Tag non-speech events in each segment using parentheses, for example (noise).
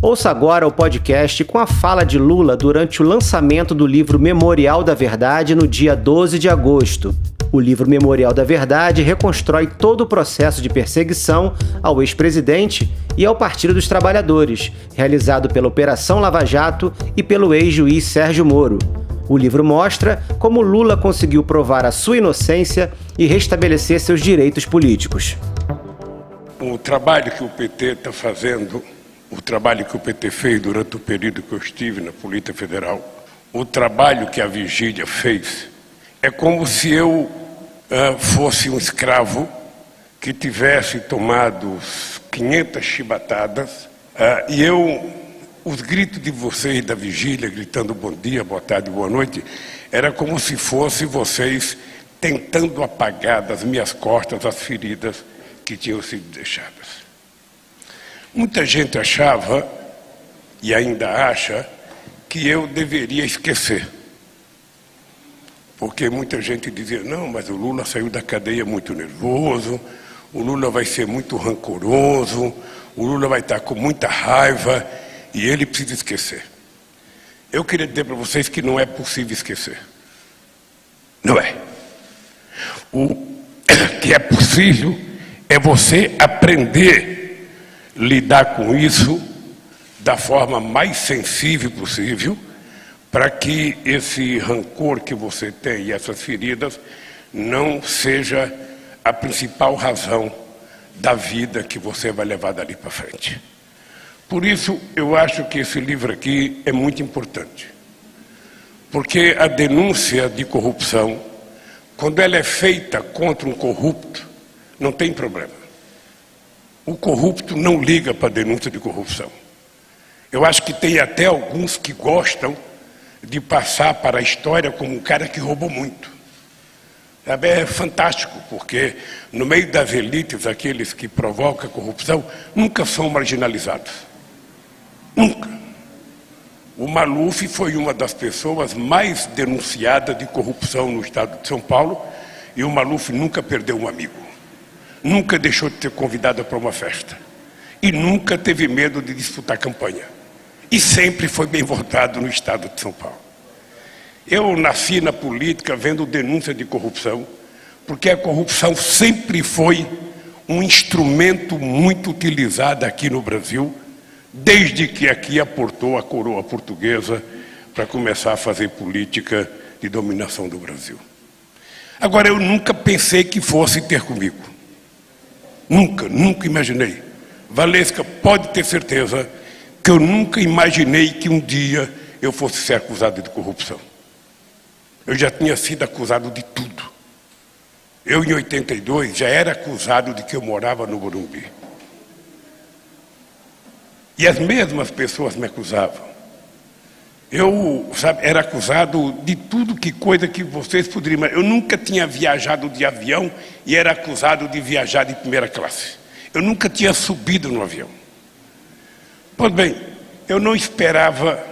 Ouça agora o podcast com a fala de Lula durante o lançamento do livro Memorial da Verdade no dia 12 de agosto. O livro Memorial da Verdade reconstrói todo o processo de perseguição ao ex-presidente e ao Partido dos Trabalhadores, realizado pela Operação Lava Jato e pelo ex-juiz Sérgio Moro. O livro mostra como Lula conseguiu provar a sua inocência e restabelecer seus direitos políticos. O trabalho que o PT está fazendo, o trabalho que o PT fez durante o período que eu estive na Polícia Federal, o trabalho que a Vigília fez, é como se eu uh, fosse um escravo que tivesse tomado 500 chibatadas uh, e eu os gritos de vocês da vigília, gritando bom dia, boa tarde, boa noite, era como se fosse vocês tentando apagar das minhas costas as feridas que tinham sido deixadas. Muita gente achava, e ainda acha, que eu deveria esquecer. Porque muita gente dizia: não, mas o Lula saiu da cadeia muito nervoso, o Lula vai ser muito rancoroso, o Lula vai estar com muita raiva e ele precisa esquecer. Eu queria dizer para vocês que não é possível esquecer. Não é. O (coughs) que é possível é você aprender lidar com isso da forma mais sensível possível, para que esse rancor que você tem e essas feridas não seja a principal razão da vida que você vai levar dali para frente. Por isso, eu acho que esse livro aqui é muito importante. Porque a denúncia de corrupção, quando ela é feita contra um corrupto, não tem problema. O corrupto não liga para a denúncia de corrupção. Eu acho que tem até alguns que gostam de passar para a história como um cara que roubou muito. É fantástico, porque no meio das elites, aqueles que provocam a corrupção nunca são marginalizados. Nunca. O Maluf foi uma das pessoas mais denunciadas de corrupção no estado de São Paulo e o Maluf nunca perdeu um amigo. Nunca deixou de ser convidado para uma festa. E nunca teve medo de disputar campanha. E sempre foi bem votado no estado de São Paulo. Eu nasci na política vendo denúncia de corrupção, porque a corrupção sempre foi um instrumento muito utilizado aqui no Brasil desde que aqui aportou a coroa portuguesa para começar a fazer política de dominação do Brasil. Agora, eu nunca pensei que fosse ter comigo. Nunca, nunca imaginei. Valesca pode ter certeza que eu nunca imaginei que um dia eu fosse ser acusado de corrupção. Eu já tinha sido acusado de tudo. Eu, em 82, já era acusado de que eu morava no Morumbi. E as mesmas pessoas me acusavam. Eu sabe, era acusado de tudo que coisa que vocês poderiam. Eu nunca tinha viajado de avião e era acusado de viajar de primeira classe. Eu nunca tinha subido no avião. Pois bem, eu não esperava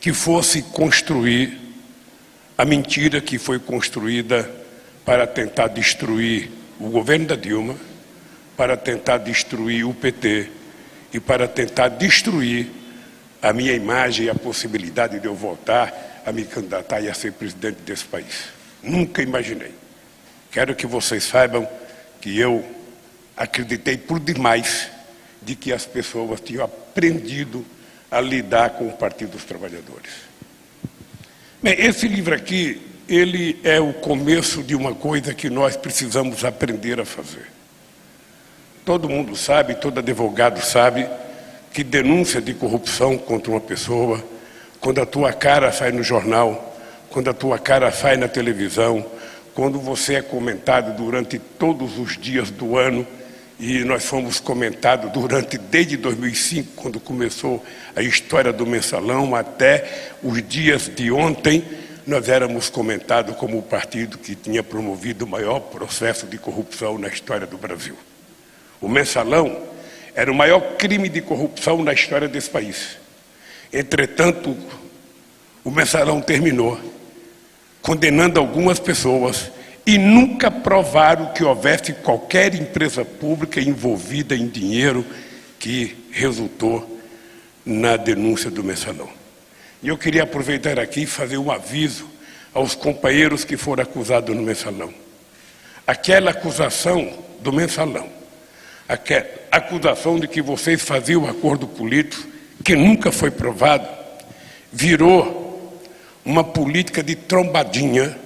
que fosse construir a mentira que foi construída para tentar destruir o governo da Dilma, para tentar destruir o PT e para tentar destruir a minha imagem e a possibilidade de eu voltar a me candidatar e a ser presidente desse país. Nunca imaginei. Quero que vocês saibam que eu acreditei por demais de que as pessoas tinham aprendido a lidar com o Partido dos Trabalhadores. Bem, esse livro aqui, ele é o começo de uma coisa que nós precisamos aprender a fazer. Todo mundo sabe, todo advogado sabe, que denúncia de corrupção contra uma pessoa, quando a tua cara sai no jornal, quando a tua cara sai na televisão, quando você é comentado durante todos os dias do ano, e nós fomos comentados durante desde 2005, quando começou a história do mensalão, até os dias de ontem, nós éramos comentados como o partido que tinha promovido o maior processo de corrupção na história do Brasil. O mensalão era o maior crime de corrupção na história desse país. Entretanto, o mensalão terminou condenando algumas pessoas e nunca provaram que houvesse qualquer empresa pública envolvida em dinheiro que resultou na denúncia do mensalão. E eu queria aproveitar aqui e fazer um aviso aos companheiros que foram acusados no mensalão. Aquela acusação do mensalão, aquela acusação de que vocês faziam acordo político, que nunca foi provado, virou uma política de trombadinha,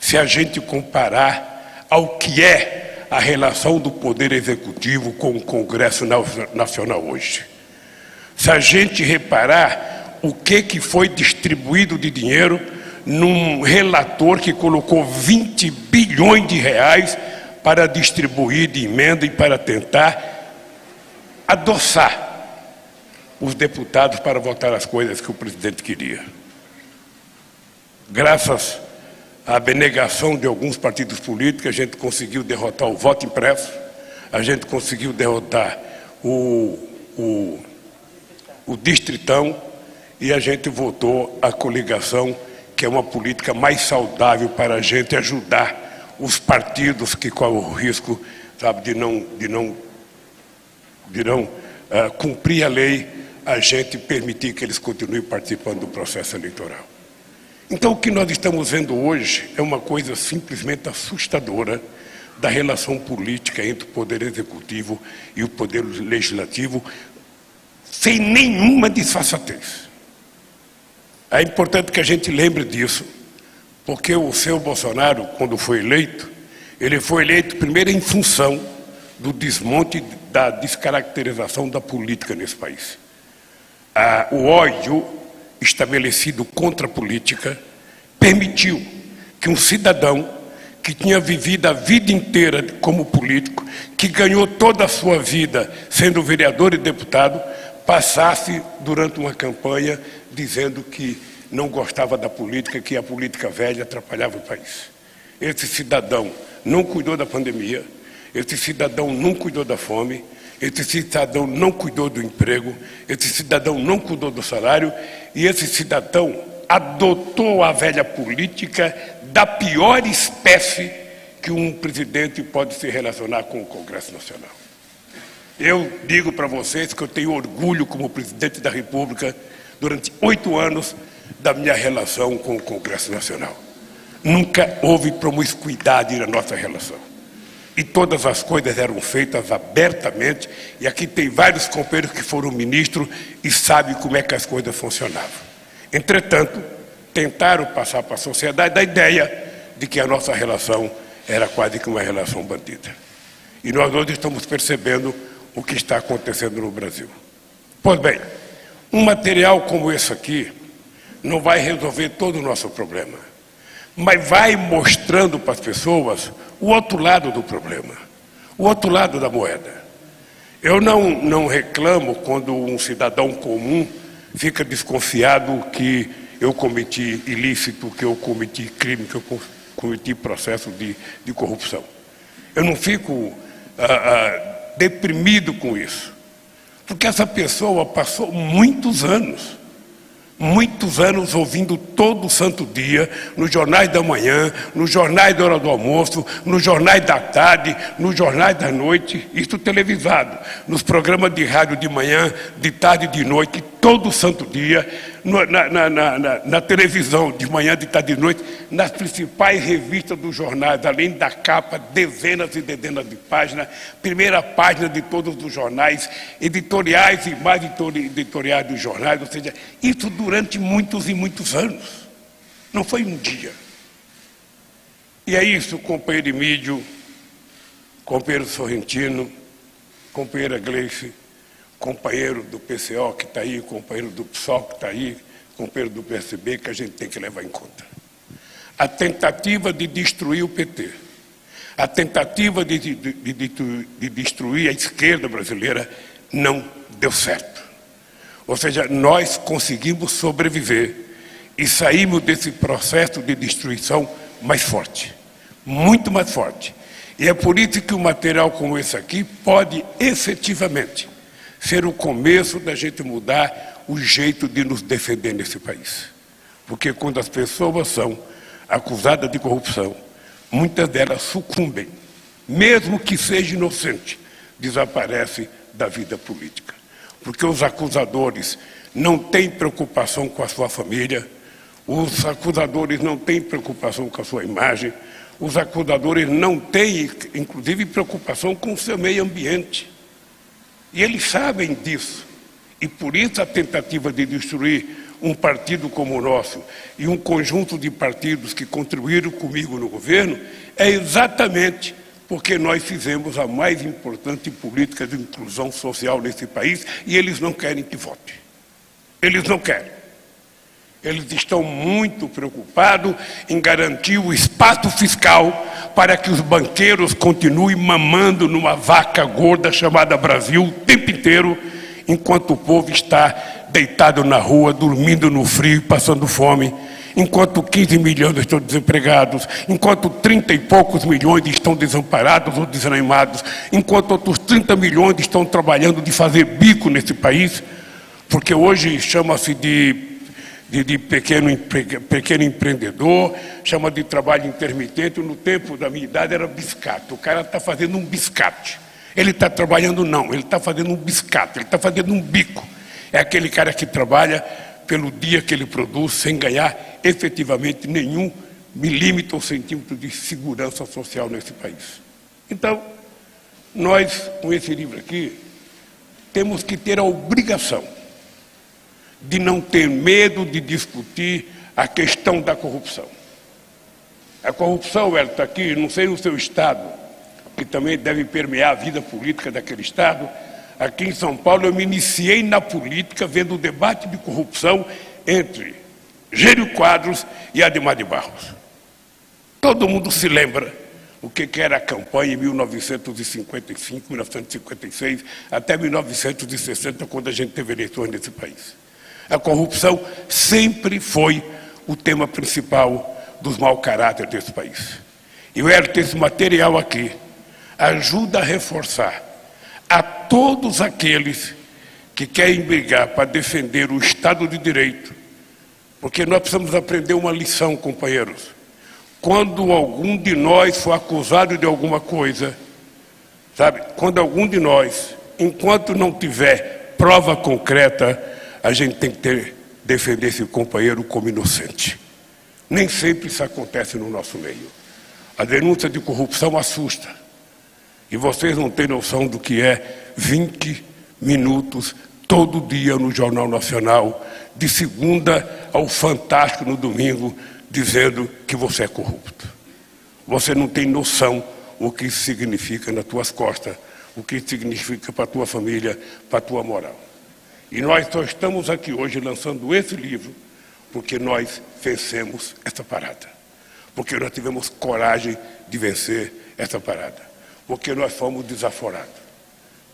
se a gente comparar ao que é a relação do Poder Executivo com o Congresso Nacional hoje. Se a gente reparar o que, que foi distribuído de dinheiro num relator que colocou 20 bilhões de reais para distribuir de emenda e para tentar adoçar os deputados para votar as coisas que o presidente queria. Graças à benegação de alguns partidos políticos, a gente conseguiu derrotar o voto impresso, a gente conseguiu derrotar o, o, o distritão e a gente votou a coligação que é uma política mais saudável para a gente ajudar os partidos que correm o risco, sabe, de não, de não, de não uh, cumprir a lei, a gente permitir que eles continuem participando do processo eleitoral. Então, o que nós estamos vendo hoje é uma coisa simplesmente assustadora da relação política entre o Poder Executivo e o Poder Legislativo, sem nenhuma disfarçatez. É importante que a gente lembre disso, porque o seu Bolsonaro, quando foi eleito, ele foi eleito primeiro em função do desmonte da descaracterização da política nesse país. Ah, o ódio estabelecido contra a política permitiu que um cidadão que tinha vivido a vida inteira como político, que ganhou toda a sua vida sendo vereador e deputado, passasse durante uma campanha dizendo que não gostava da política, que a política velha atrapalhava o país. Esse cidadão não cuidou da pandemia, esse cidadão não cuidou da fome, esse cidadão não cuidou do emprego, esse cidadão não cuidou do salário e esse cidadão adotou a velha política da pior espécie que um presidente pode se relacionar com o Congresso Nacional. Eu digo para vocês que eu tenho orgulho como presidente da República durante oito anos da minha relação com o Congresso Nacional. Nunca houve promiscuidade na nossa relação. E todas as coisas eram feitas abertamente, e aqui tem vários companheiros que foram ministros e sabem como é que as coisas funcionavam. Entretanto, tentaram passar para a sociedade a ideia de que a nossa relação era quase que uma relação bandida. E nós hoje estamos percebendo o que está acontecendo no Brasil. Pois bem, um material como esse aqui não vai resolver todo o nosso problema, mas vai mostrando para as pessoas o outro lado do problema, o outro lado da moeda. Eu não, não reclamo quando um cidadão comum fica desconfiado que eu cometi ilícito, que eu cometi crime, que eu cometi processo de, de corrupção. Eu não fico ah, ah, deprimido com isso. Porque essa pessoa passou muitos anos, muitos anos ouvindo todo santo dia, nos jornais da manhã, nos jornais da hora do almoço, nos jornais da tarde, nos jornais da noite, isso televisado, nos programas de rádio de manhã, de tarde e de noite, todo santo dia, na, na, na, na, televisão, de manhã, de tarde e de noite, nas principais revistas dos jornais, além da capa, dezenas e dezenas de páginas, primeira página de todos os jornais, editoriais e mais editoriais dos jornais, ou seja, isso durante muitos e muitos anos. Não foi um dia. E é isso, companheiro Emílio, companheiro Sorrentino, companheira Gleice, companheiro do PCO que está aí, companheiro do PSOL que está aí, companheiro do PSB, que a gente tem que levar em conta. A tentativa de destruir o PT, a tentativa de, de, de, de destruir a esquerda brasileira não deu certo. Ou seja, nós conseguimos sobreviver e saímos desse processo de destruição mais forte, muito mais forte. E é por isso que um material como esse aqui pode efetivamente ser o começo da gente mudar o jeito de nos defender nesse país. Porque quando as pessoas são acusadas de corrupção, muitas delas sucumbem, mesmo que seja inocente, desaparece da vida política. porque os acusadores não têm preocupação com a sua família, os acusadores não têm preocupação com a sua imagem, os acusadores não têm, inclusive, preocupação com o seu meio ambiente. E eles sabem disso. E por isso a tentativa de destruir um partido como o nosso e um conjunto de partidos que contribuíram comigo no governo é exatamente porque nós fizemos a mais importante política de inclusão social nesse país e eles não querem que vote. Eles não querem. Eles estão muito preocupados em garantir o espaço fiscal para que os banqueiros continuem mamando numa vaca gorda chamada Brasil o tempo inteiro, enquanto o povo está deitado na rua, dormindo no frio, passando fome enquanto 15 milhões estão desempregados, enquanto 30 e poucos milhões estão desamparados ou desanimados, enquanto outros 30 milhões estão trabalhando de fazer bico nesse país, porque hoje chama-se de, de, de pequeno, pequeno empreendedor, chama de trabalho intermitente, no tempo da minha idade era biscate, o cara está fazendo um biscate. Ele está trabalhando não, ele está fazendo um biscate, ele está fazendo um bico. É aquele cara que trabalha pelo dia que ele produz, sem ganhar efetivamente nenhum milímetro ou centímetro de segurança social nesse país. Então, nós, com esse livro aqui, temos que ter a obrigação de não ter medo de discutir a questão da corrupção. A corrupção, ela está aqui, não sei no seu estado, que também deve permear a vida política daquele estado, aqui em São Paulo, eu me iniciei na política vendo o debate de corrupção entre Gênio Quadros e Ademar de Barros. Todo mundo se lembra o que era a campanha em 1955, 1956, até 1960, quando a gente teve eleições nesse país. A corrupção sempre foi o tema principal dos mau caráter desse país. E o esse material aqui ajuda a reforçar a todos aqueles que querem brigar para defender o Estado de Direito, porque nós precisamos aprender uma lição, companheiros. Quando algum de nós for acusado de alguma coisa, sabe, quando algum de nós, enquanto não tiver prova concreta, a gente tem que ter, defender esse companheiro como inocente. Nem sempre isso acontece no nosso meio. A denúncia de corrupção assusta. E vocês não têm noção do que é 20 minutos todo dia no Jornal Nacional, de segunda ao Fantástico no domingo, dizendo que você é corrupto. Você não tem noção o que isso significa nas tuas costas, o que significa para a tua família, para a tua moral. E nós só estamos aqui hoje lançando esse livro porque nós vencemos essa parada. Porque nós tivemos coragem de vencer essa parada porque nós fomos desaforados.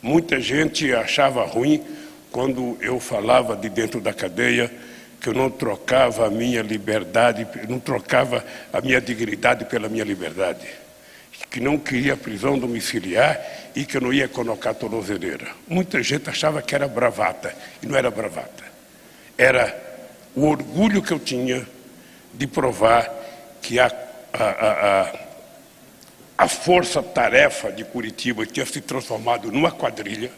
Muita gente achava ruim quando eu falava de dentro da cadeia que eu não trocava a minha liberdade, não trocava a minha dignidade pela minha liberdade, que não queria prisão domiciliar e que eu não ia colocar tornozeleira. Muita gente achava que era bravata, e não era bravata. Era o orgulho que eu tinha de provar que a, a, a, a força-tarefa de Curitiba tinha se transformado numa quadrilha,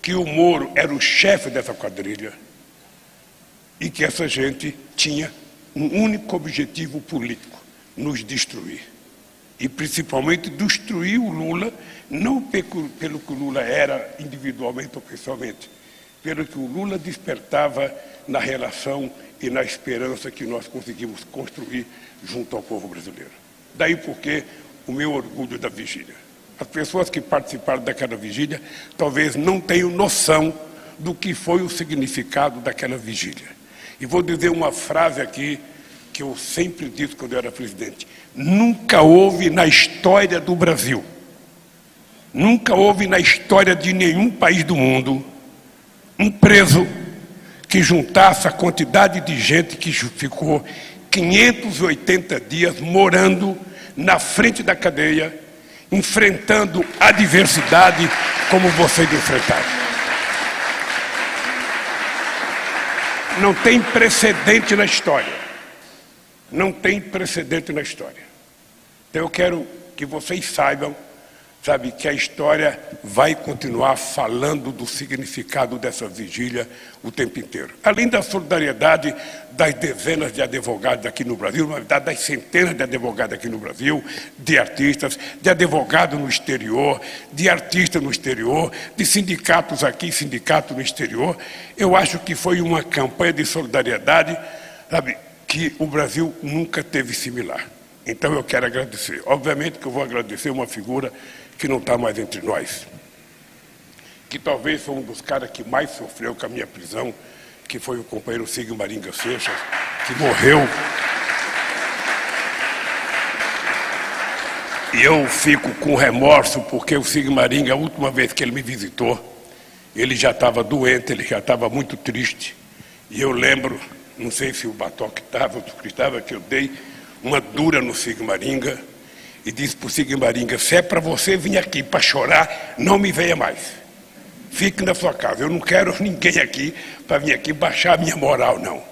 que o Moro era o chefe dessa quadrilha e que essa gente tinha um único objetivo político: nos destruir. E principalmente destruir o Lula, não pelo que o Lula era individualmente ou pessoalmente, pelo que o Lula despertava na relação e na esperança que nós conseguimos construir junto ao povo brasileiro. Daí porque o meu orgulho da vigília. As pessoas que participaram daquela vigília talvez não tenham noção do que foi o significado daquela vigília. E vou dizer uma frase aqui que eu sempre disse quando eu era presidente: nunca houve na história do Brasil, nunca houve na história de nenhum país do mundo um preso que juntasse a quantidade de gente que ficou 580 dias morando na frente da cadeia, enfrentando adversidade como vocês enfrentaram. Não tem precedente na história. Não tem precedente na história. Então eu quero que vocês saibam sabe, que a história vai continuar falando do significado dessa vigília o tempo inteiro. Além da solidariedade das dezenas de advogados aqui no Brasil, na verdade, das centenas de advogados aqui no Brasil, de artistas, de advogados no exterior, de artistas no exterior, de sindicatos aqui, sindicatos no exterior, eu acho que foi uma campanha de solidariedade, sabe, que o Brasil nunca teve similar. Então eu quero agradecer. Obviamente que eu vou agradecer uma figura que não está mais entre nós, que talvez foi um dos caras que mais sofreu com a minha prisão, que foi o companheiro Sigmaringa Seixas, que morreu. E eu fico com remorso porque o Sigmaringa, a última vez que ele me visitou, ele já estava doente, ele já estava muito triste. E eu lembro, não sei se o Batoque estava, que estava, que eu dei uma dura no Sigmaringa e disse para o Sigmaringa: se é para você vir aqui para chorar, não me venha mais. Fique na sua casa. Eu não quero (laughs) ninguém aqui para vir aqui baixar a minha moral, não.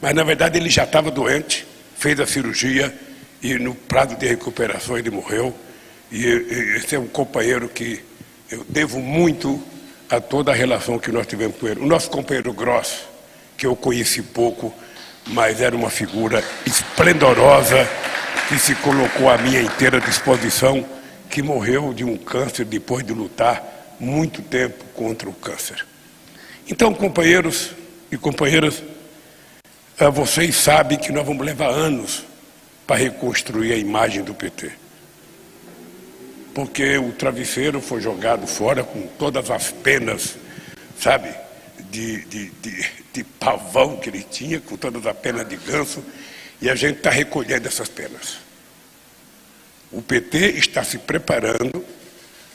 Mas na verdade ele já estava doente, fez a cirurgia e no prazo de recuperação ele morreu. E esse é um companheiro que eu devo muito a toda a relação que nós tivemos com ele. O nosso companheiro Gross, que eu conheci pouco, mas era uma figura esplendorosa que se colocou à minha inteira disposição, que morreu de um câncer depois de lutar muito tempo contra o câncer. Então, companheiros e companheiras, eh, vocês sabem que nós vamos levar anos para reconstruir a imagem do PT. Porque o travesseiro foi jogado fora com todas as penas, sabe, de, de, de, de pavão que ele tinha, com todas as penas de ganso. E a gente está recolhendo essas penas. O PT está se preparando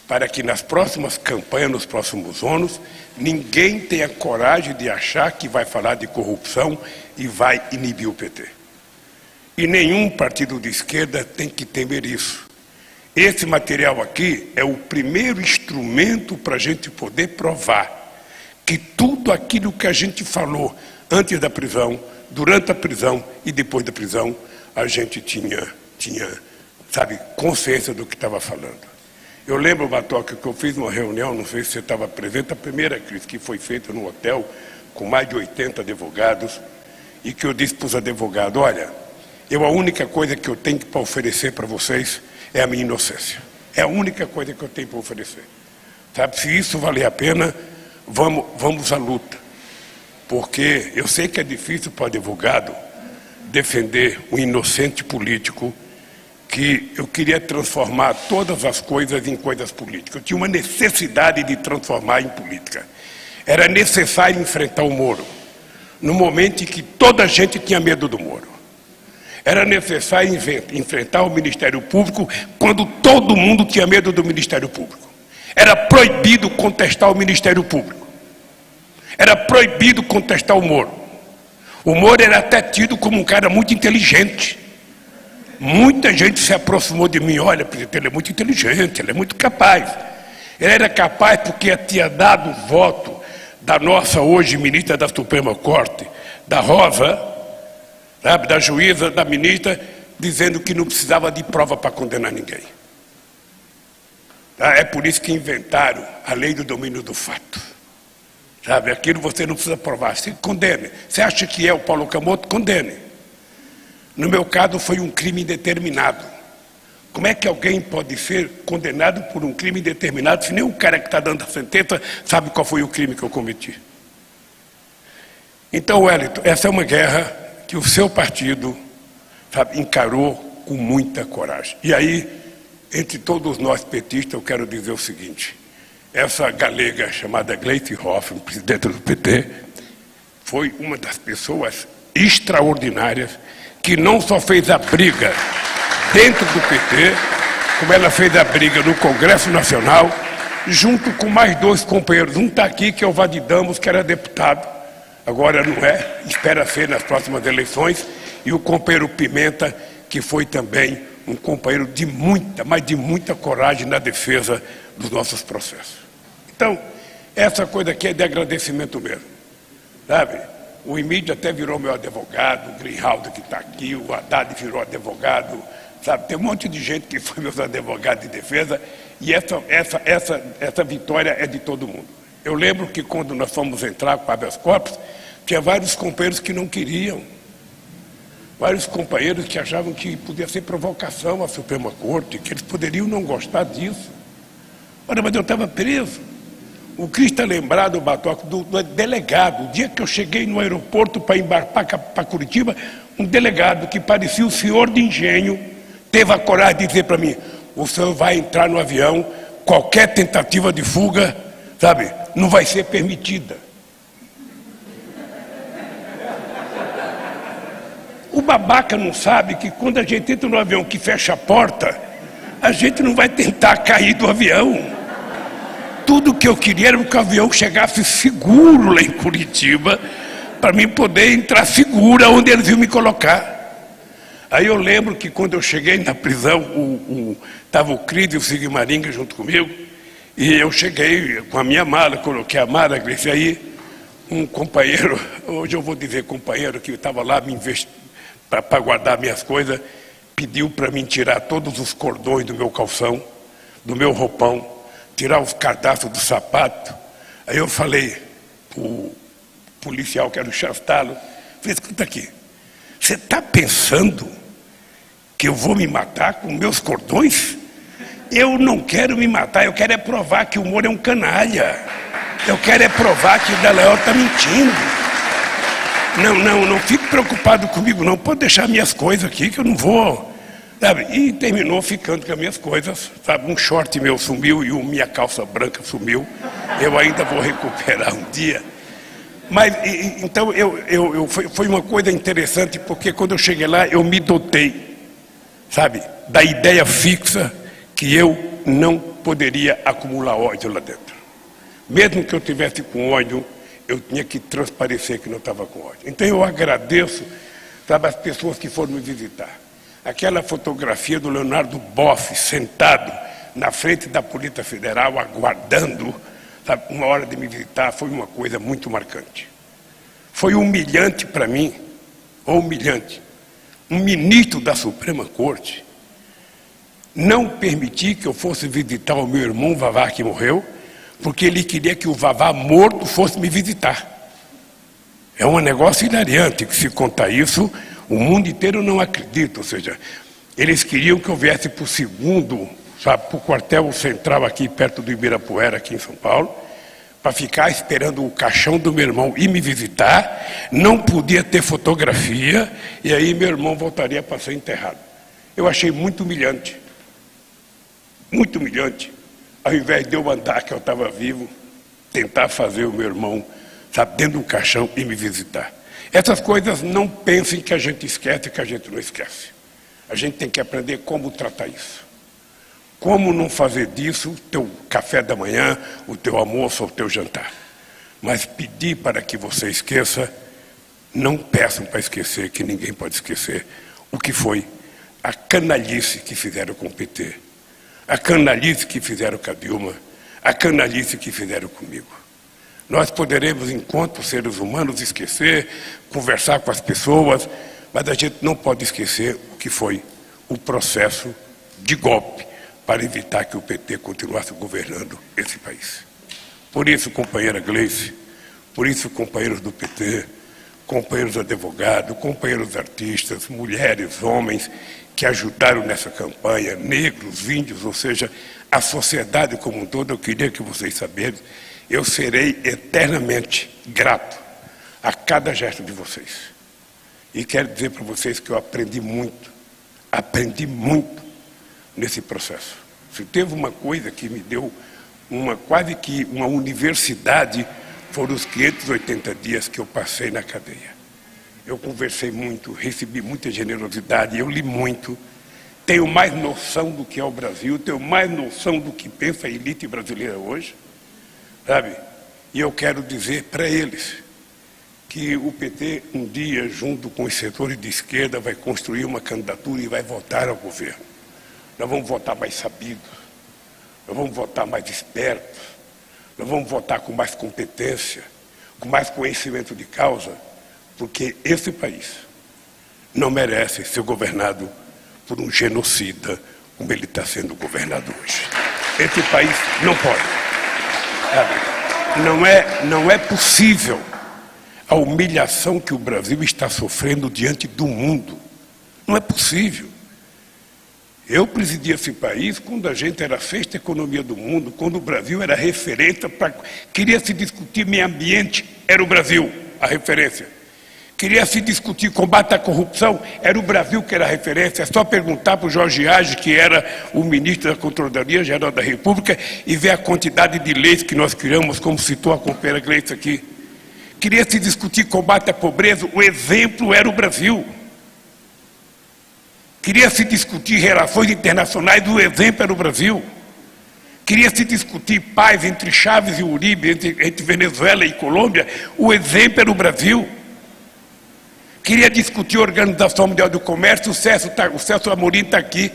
para que nas próximas campanhas, nos próximos anos, ninguém tenha coragem de achar que vai falar de corrupção e vai inibir o PT. E nenhum partido de esquerda tem que temer isso. Esse material aqui é o primeiro instrumento para a gente poder provar que tudo aquilo que a gente falou antes da prisão, durante a prisão e depois da prisão, a gente tinha, tinha sabe, consciência do que estava falando. Eu lembro, Batoque, que eu fiz uma reunião, não sei se você estava presente, a primeira crise que foi feita no hotel, com mais de 80 advogados, e que eu disse para os advogados, olha, eu a única coisa que eu tenho para oferecer para vocês é a minha inocência. É a única coisa que eu tenho para oferecer. Sabe, se isso valer a pena, vamos, vamos à luta. Porque eu sei que é difícil para o advogado defender um inocente político que eu queria transformar todas as coisas em coisas políticas. Eu tinha uma necessidade de transformar em política. Era necessário enfrentar o Moro, no momento em que toda a gente tinha medo do Moro. Era necessário enfrentar o Ministério Público quando todo mundo tinha medo do Ministério Público. Era proibido contestar o Ministério Público. Era proibido contestar o Moro. O Moro era até tido como um cara muito inteligente. Muita gente se aproximou de mim. Olha, presidente, ele é muito inteligente, ele é muito capaz. Ele era capaz porque tinha dado o voto da nossa hoje ministra da Suprema Corte, da Rosa, sabe, da juíza, da ministra, dizendo que não precisava de prova para condenar ninguém. Tá? É por isso que inventaram a lei do domínio do fato. Sabe, aquilo você não precisa provar. Se condene. Você acha que é o Paulo Camoto? Condene. No meu caso, foi um crime indeterminado. Como é que alguém pode ser condenado por um crime indeterminado se nem o cara que está dando a sentença sabe qual foi o crime que eu cometi? Então, Wellington, essa é uma guerra que o seu partido sabe, encarou com muita coragem. E aí, entre todos nós petistas, eu quero dizer o seguinte: essa galega chamada Gleice Hoffmann, presidente do PT, foi uma das pessoas extraordinárias que não só fez a briga dentro do PT, como ela fez a briga no Congresso Nacional, junto com mais dois companheiros. Um está aqui, que é o Vadidamos, que era deputado, agora não é, espera ser nas próximas eleições, e o companheiro Pimenta, que foi também um companheiro de muita, mas de muita coragem na defesa dos nossos processos. Então, essa coisa aqui é de agradecimento mesmo, sabe? O Emílio até virou meu advogado, o Grijaldo que está aqui, o Haddad virou advogado, sabe? Tem um monte de gente que (laughs) foi meus advogados de defesa. E essa, essa, essa, essa vitória é de todo mundo. Eu lembro que quando nós fomos entrar com habeas corpus, tinha vários companheiros que não queriam. Vários companheiros que achavam que podia ser provocação à Suprema Corte, que eles poderiam não gostar disso. Ora, mas eu estava preso. O Cristo é lembrado, Batoque, do, do delegado. O dia que eu cheguei no aeroporto para embarcar para Curitiba, um delegado que parecia o senhor de engenho, teve a coragem de dizer para mim: o senhor vai entrar no avião, qualquer tentativa de fuga, sabe, não vai ser permitida. Babaca não sabe que quando a gente entra no avião que fecha a porta, a gente não vai tentar cair do avião. Tudo que eu queria era que o avião chegasse seguro lá em Curitiba, para mim poder entrar seguro onde eles iam me colocar. Aí eu lembro que quando eu cheguei na prisão, estava o, o Cris e o Sigmaringa junto comigo, e eu cheguei com a minha mala, coloquei a mala, Gleice, aí um companheiro, (laughs) hoje eu vou dizer companheiro, que estava lá me para guardar minhas coisas, pediu para mim tirar todos os cordões do meu calção, do meu roupão, tirar os cardaços do sapato. Aí eu falei o policial, que era o chastalo, falei, escuta aqui, você está pensando que eu vou me matar com meus cordões? Eu não quero me matar, eu quero é provar que o Moro é um canalha. Eu quero é provar que o Daleol está mentindo. Não, não, não fique preocupado comigo, não. Pode deixar minhas coisas aqui que eu não vou. Sabe? E terminou ficando com as minhas coisas. Sabe? Um short meu sumiu e minha calça branca sumiu. Eu ainda vou recuperar um dia. Mas e, então eu, eu, eu foi, foi uma coisa interessante porque quando eu cheguei lá eu me dotei, sabe, da ideia fixa que eu não poderia acumular ódio lá dentro. Mesmo que eu tivesse com ódio, eu tinha que transparecer que não estava com ódio. Então eu agradeço sabe, as pessoas que foram me visitar. Aquela fotografia do Leonardo Boff sentado na frente da Polícia Federal, aguardando sabe, uma hora de me visitar, foi uma coisa muito marcante. Foi humilhante para mim, humilhante, um ministro da Suprema Corte não permitir que eu fosse visitar o meu irmão Vavá que morreu, porque ele queria que o Vavá morto fosse me visitar. É um negócio hilariante que se contar isso, o mundo inteiro não acredita. Ou seja, eles queriam que eu viesse para o segundo, sabe, para o quartel central aqui perto do Ibirapuera, aqui em São Paulo, para ficar esperando o caixão do meu irmão ir me visitar, não podia ter fotografia, e aí meu irmão voltaria para ser enterrado. Eu achei muito humilhante. Muito humilhante ao invés de eu andar que eu estava vivo, tentar fazer o meu irmão, sabe, dentro do caixão e me visitar. Essas coisas não pensem que a gente esquece, que a gente não esquece. A gente tem que aprender como tratar isso. Como não fazer disso o teu café da manhã, o teu almoço ou o teu jantar. Mas pedir para que você esqueça, não peçam para esquecer, que ninguém pode esquecer o que foi a canalice que fizeram com o PT a canalice que fizeram com a Dilma, a canalice que fizeram comigo. Nós poderemos, enquanto seres humanos, esquecer, conversar com as pessoas, mas a gente não pode esquecer o que foi o processo de golpe para evitar que o PT continuasse governando esse país. Por isso, companheira Gleice, por isso, companheiros do PT, companheiros advogados, companheiros artistas, mulheres, homens que ajudaram nessa campanha, negros, índios, ou seja, a sociedade como um todo, eu queria que vocês sabessem, eu serei eternamente grato a cada gesto de vocês. E quero dizer para vocês que eu aprendi muito, aprendi muito nesse processo. Se teve uma coisa que me deu uma quase que uma universidade, foram os 580 dias que eu passei na cadeia. Eu conversei muito, recebi muita generosidade, eu li muito, tenho mais noção do que é o Brasil, tenho mais noção do que pensa a elite brasileira hoje, sabe? E eu quero dizer para eles que o PT, um dia, junto com os setores de esquerda, vai construir uma candidatura e vai votar ao governo. Nós vamos votar mais sabidos, nós vamos votar mais espertos, nós vamos votar com mais competência, com mais conhecimento de causa porque esse país não merece ser governado por um genocida como ele está sendo governado hoje. Esse país não pode. Não é, não é possível a humilhação que o Brasil está sofrendo diante do mundo. Não é possível. Eu presidi esse país quando a gente era a sexta economia do mundo, quando o Brasil era referência para. Queria se discutir meio ambiente, era o Brasil a referência. Queria se discutir combate à corrupção, era o Brasil que era referência. É só perguntar para o Jorge Age, que era o ministro da Controladoria Geral da República, e ver a quantidade de leis que nós criamos, como citou a companheira Gleice aqui. Queria se discutir combate à pobreza, o exemplo era o Brasil. Queria se discutir relações internacionais, o exemplo era o Brasil. Queria se discutir paz entre Chaves e Uribe, entre, entre Venezuela e Colômbia, o exemplo era o Brasil. Queria discutir Organização Mundial do Comércio, o Celso, tá, o Celso Amorim está aqui.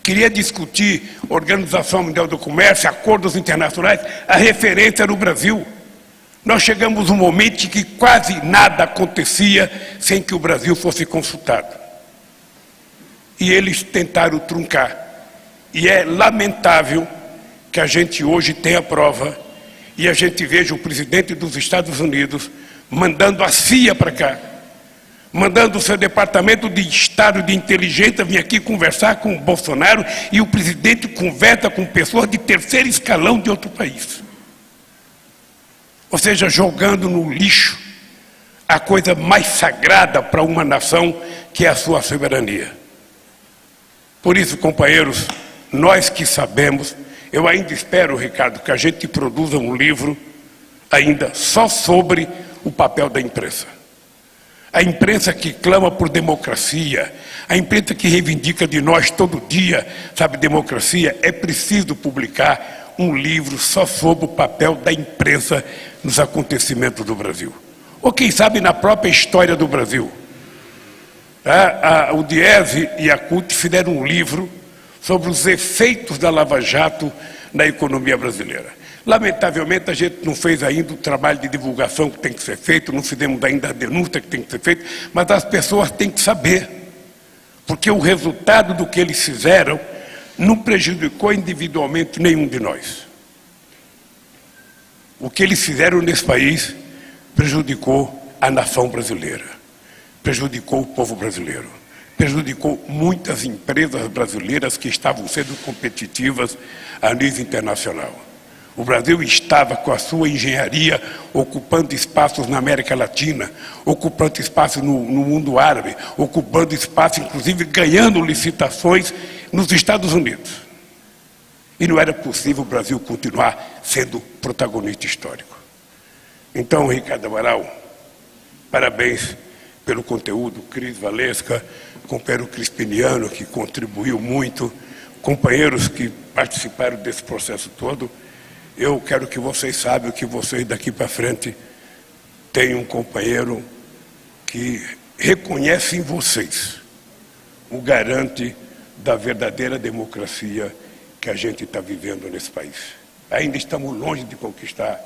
Queria discutir Organização Mundial do Comércio, acordos internacionais, a referência era o Brasil. Nós chegamos um momento em que quase nada acontecia sem que o Brasil fosse consultado e eles tentaram truncar. E é lamentável que a gente hoje tenha prova e a gente veja o presidente dos Estados Unidos mandando a CIA para cá, mandando o seu departamento de Estado de inteligência vir aqui conversar com o Bolsonaro e o presidente conversa com pessoas de terceiro escalão de outro país. Ou seja, jogando no lixo a coisa mais sagrada para uma nação, que é a sua soberania. Por isso, companheiros, nós que sabemos, eu ainda espero, Ricardo, que a gente produza um livro ainda só sobre o papel da imprensa. A imprensa que clama por democracia, a imprensa que reivindica de nós todo dia, sabe, democracia, é preciso publicar um livro só sobre o papel da imprensa nos acontecimentos do Brasil. Ou quem sabe na própria história do Brasil. A, a, o Diese e a CUT fizeram um livro sobre os efeitos da Lava Jato na economia brasileira. Lamentavelmente, a gente não fez ainda o trabalho de divulgação que tem que ser feito, não fizemos ainda a denúncia que tem que ser feita, mas as pessoas têm que saber, porque o resultado do que eles fizeram não prejudicou individualmente nenhum de nós. O que eles fizeram nesse país prejudicou a nação brasileira prejudicou o povo brasileiro, prejudicou muitas empresas brasileiras que estavam sendo competitivas a nível internacional. O Brasil estava com a sua engenharia ocupando espaços na América Latina, ocupando espaços no, no, mundo árabe, ocupando espaço, inclusive ganhando licitações nos Estados Unidos. E não era possível o Brasil continuar sendo protagonista histórico. Então, Ricardo Amaral, parabéns pelo conteúdo, Cris Valesca, companheiro Crispiniano, que contribuiu muito, companheiros que participaram desse processo todo. Eu quero que vocês saibam que vocês daqui para frente têm um companheiro que reconhece em vocês o garante da verdadeira democracia que a gente está vivendo nesse país. Ainda estamos longe de conquistar,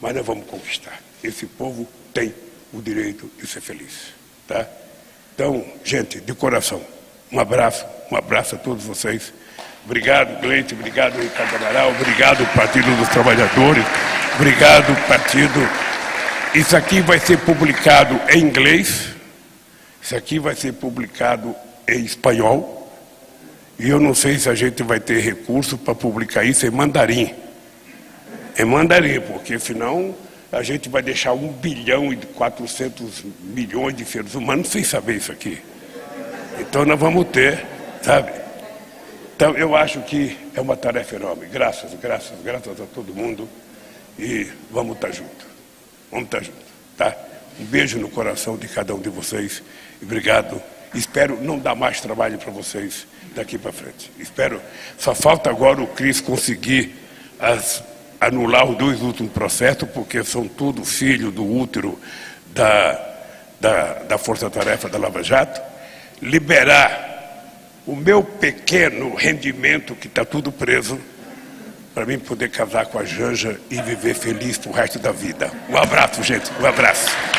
mas nós vamos conquistar. Esse povo tem o direito de ser feliz. Tá? Então, gente, de coração, um abraço, um abraço a todos vocês. Obrigado, Gleite, obrigado, Ricardo Amaral, obrigado, Partido dos Trabalhadores, obrigado, Partido. Isso aqui vai ser publicado em inglês, isso aqui vai ser publicado em espanhol, e eu não sei se a gente vai ter recurso para publicar isso em mandarim. Em mandarim, porque senão a gente vai deixar um bilhão e 400 milhões de seres humanos sem saber isso aqui. Então nós vamos ter, sabe? Então eu acho que é uma tarefa enorme. Graças, graças, graças a todo mundo. E vamos estar juntos. Vamos estar juntos, tá? Um beijo no coração de cada um de vocês. Obrigado. Espero não dar mais trabalho para vocês daqui para frente. Espero. Só falta agora o Cris conseguir as anular os dois últimos processos, porque são tudo filho do útero da, da, da Força Tarefa da Lava Jato, liberar o meu pequeno rendimento, que está tudo preso, para mim poder casar com a Janja e viver feliz pro resto da vida. Um abraço, gente, um abraço.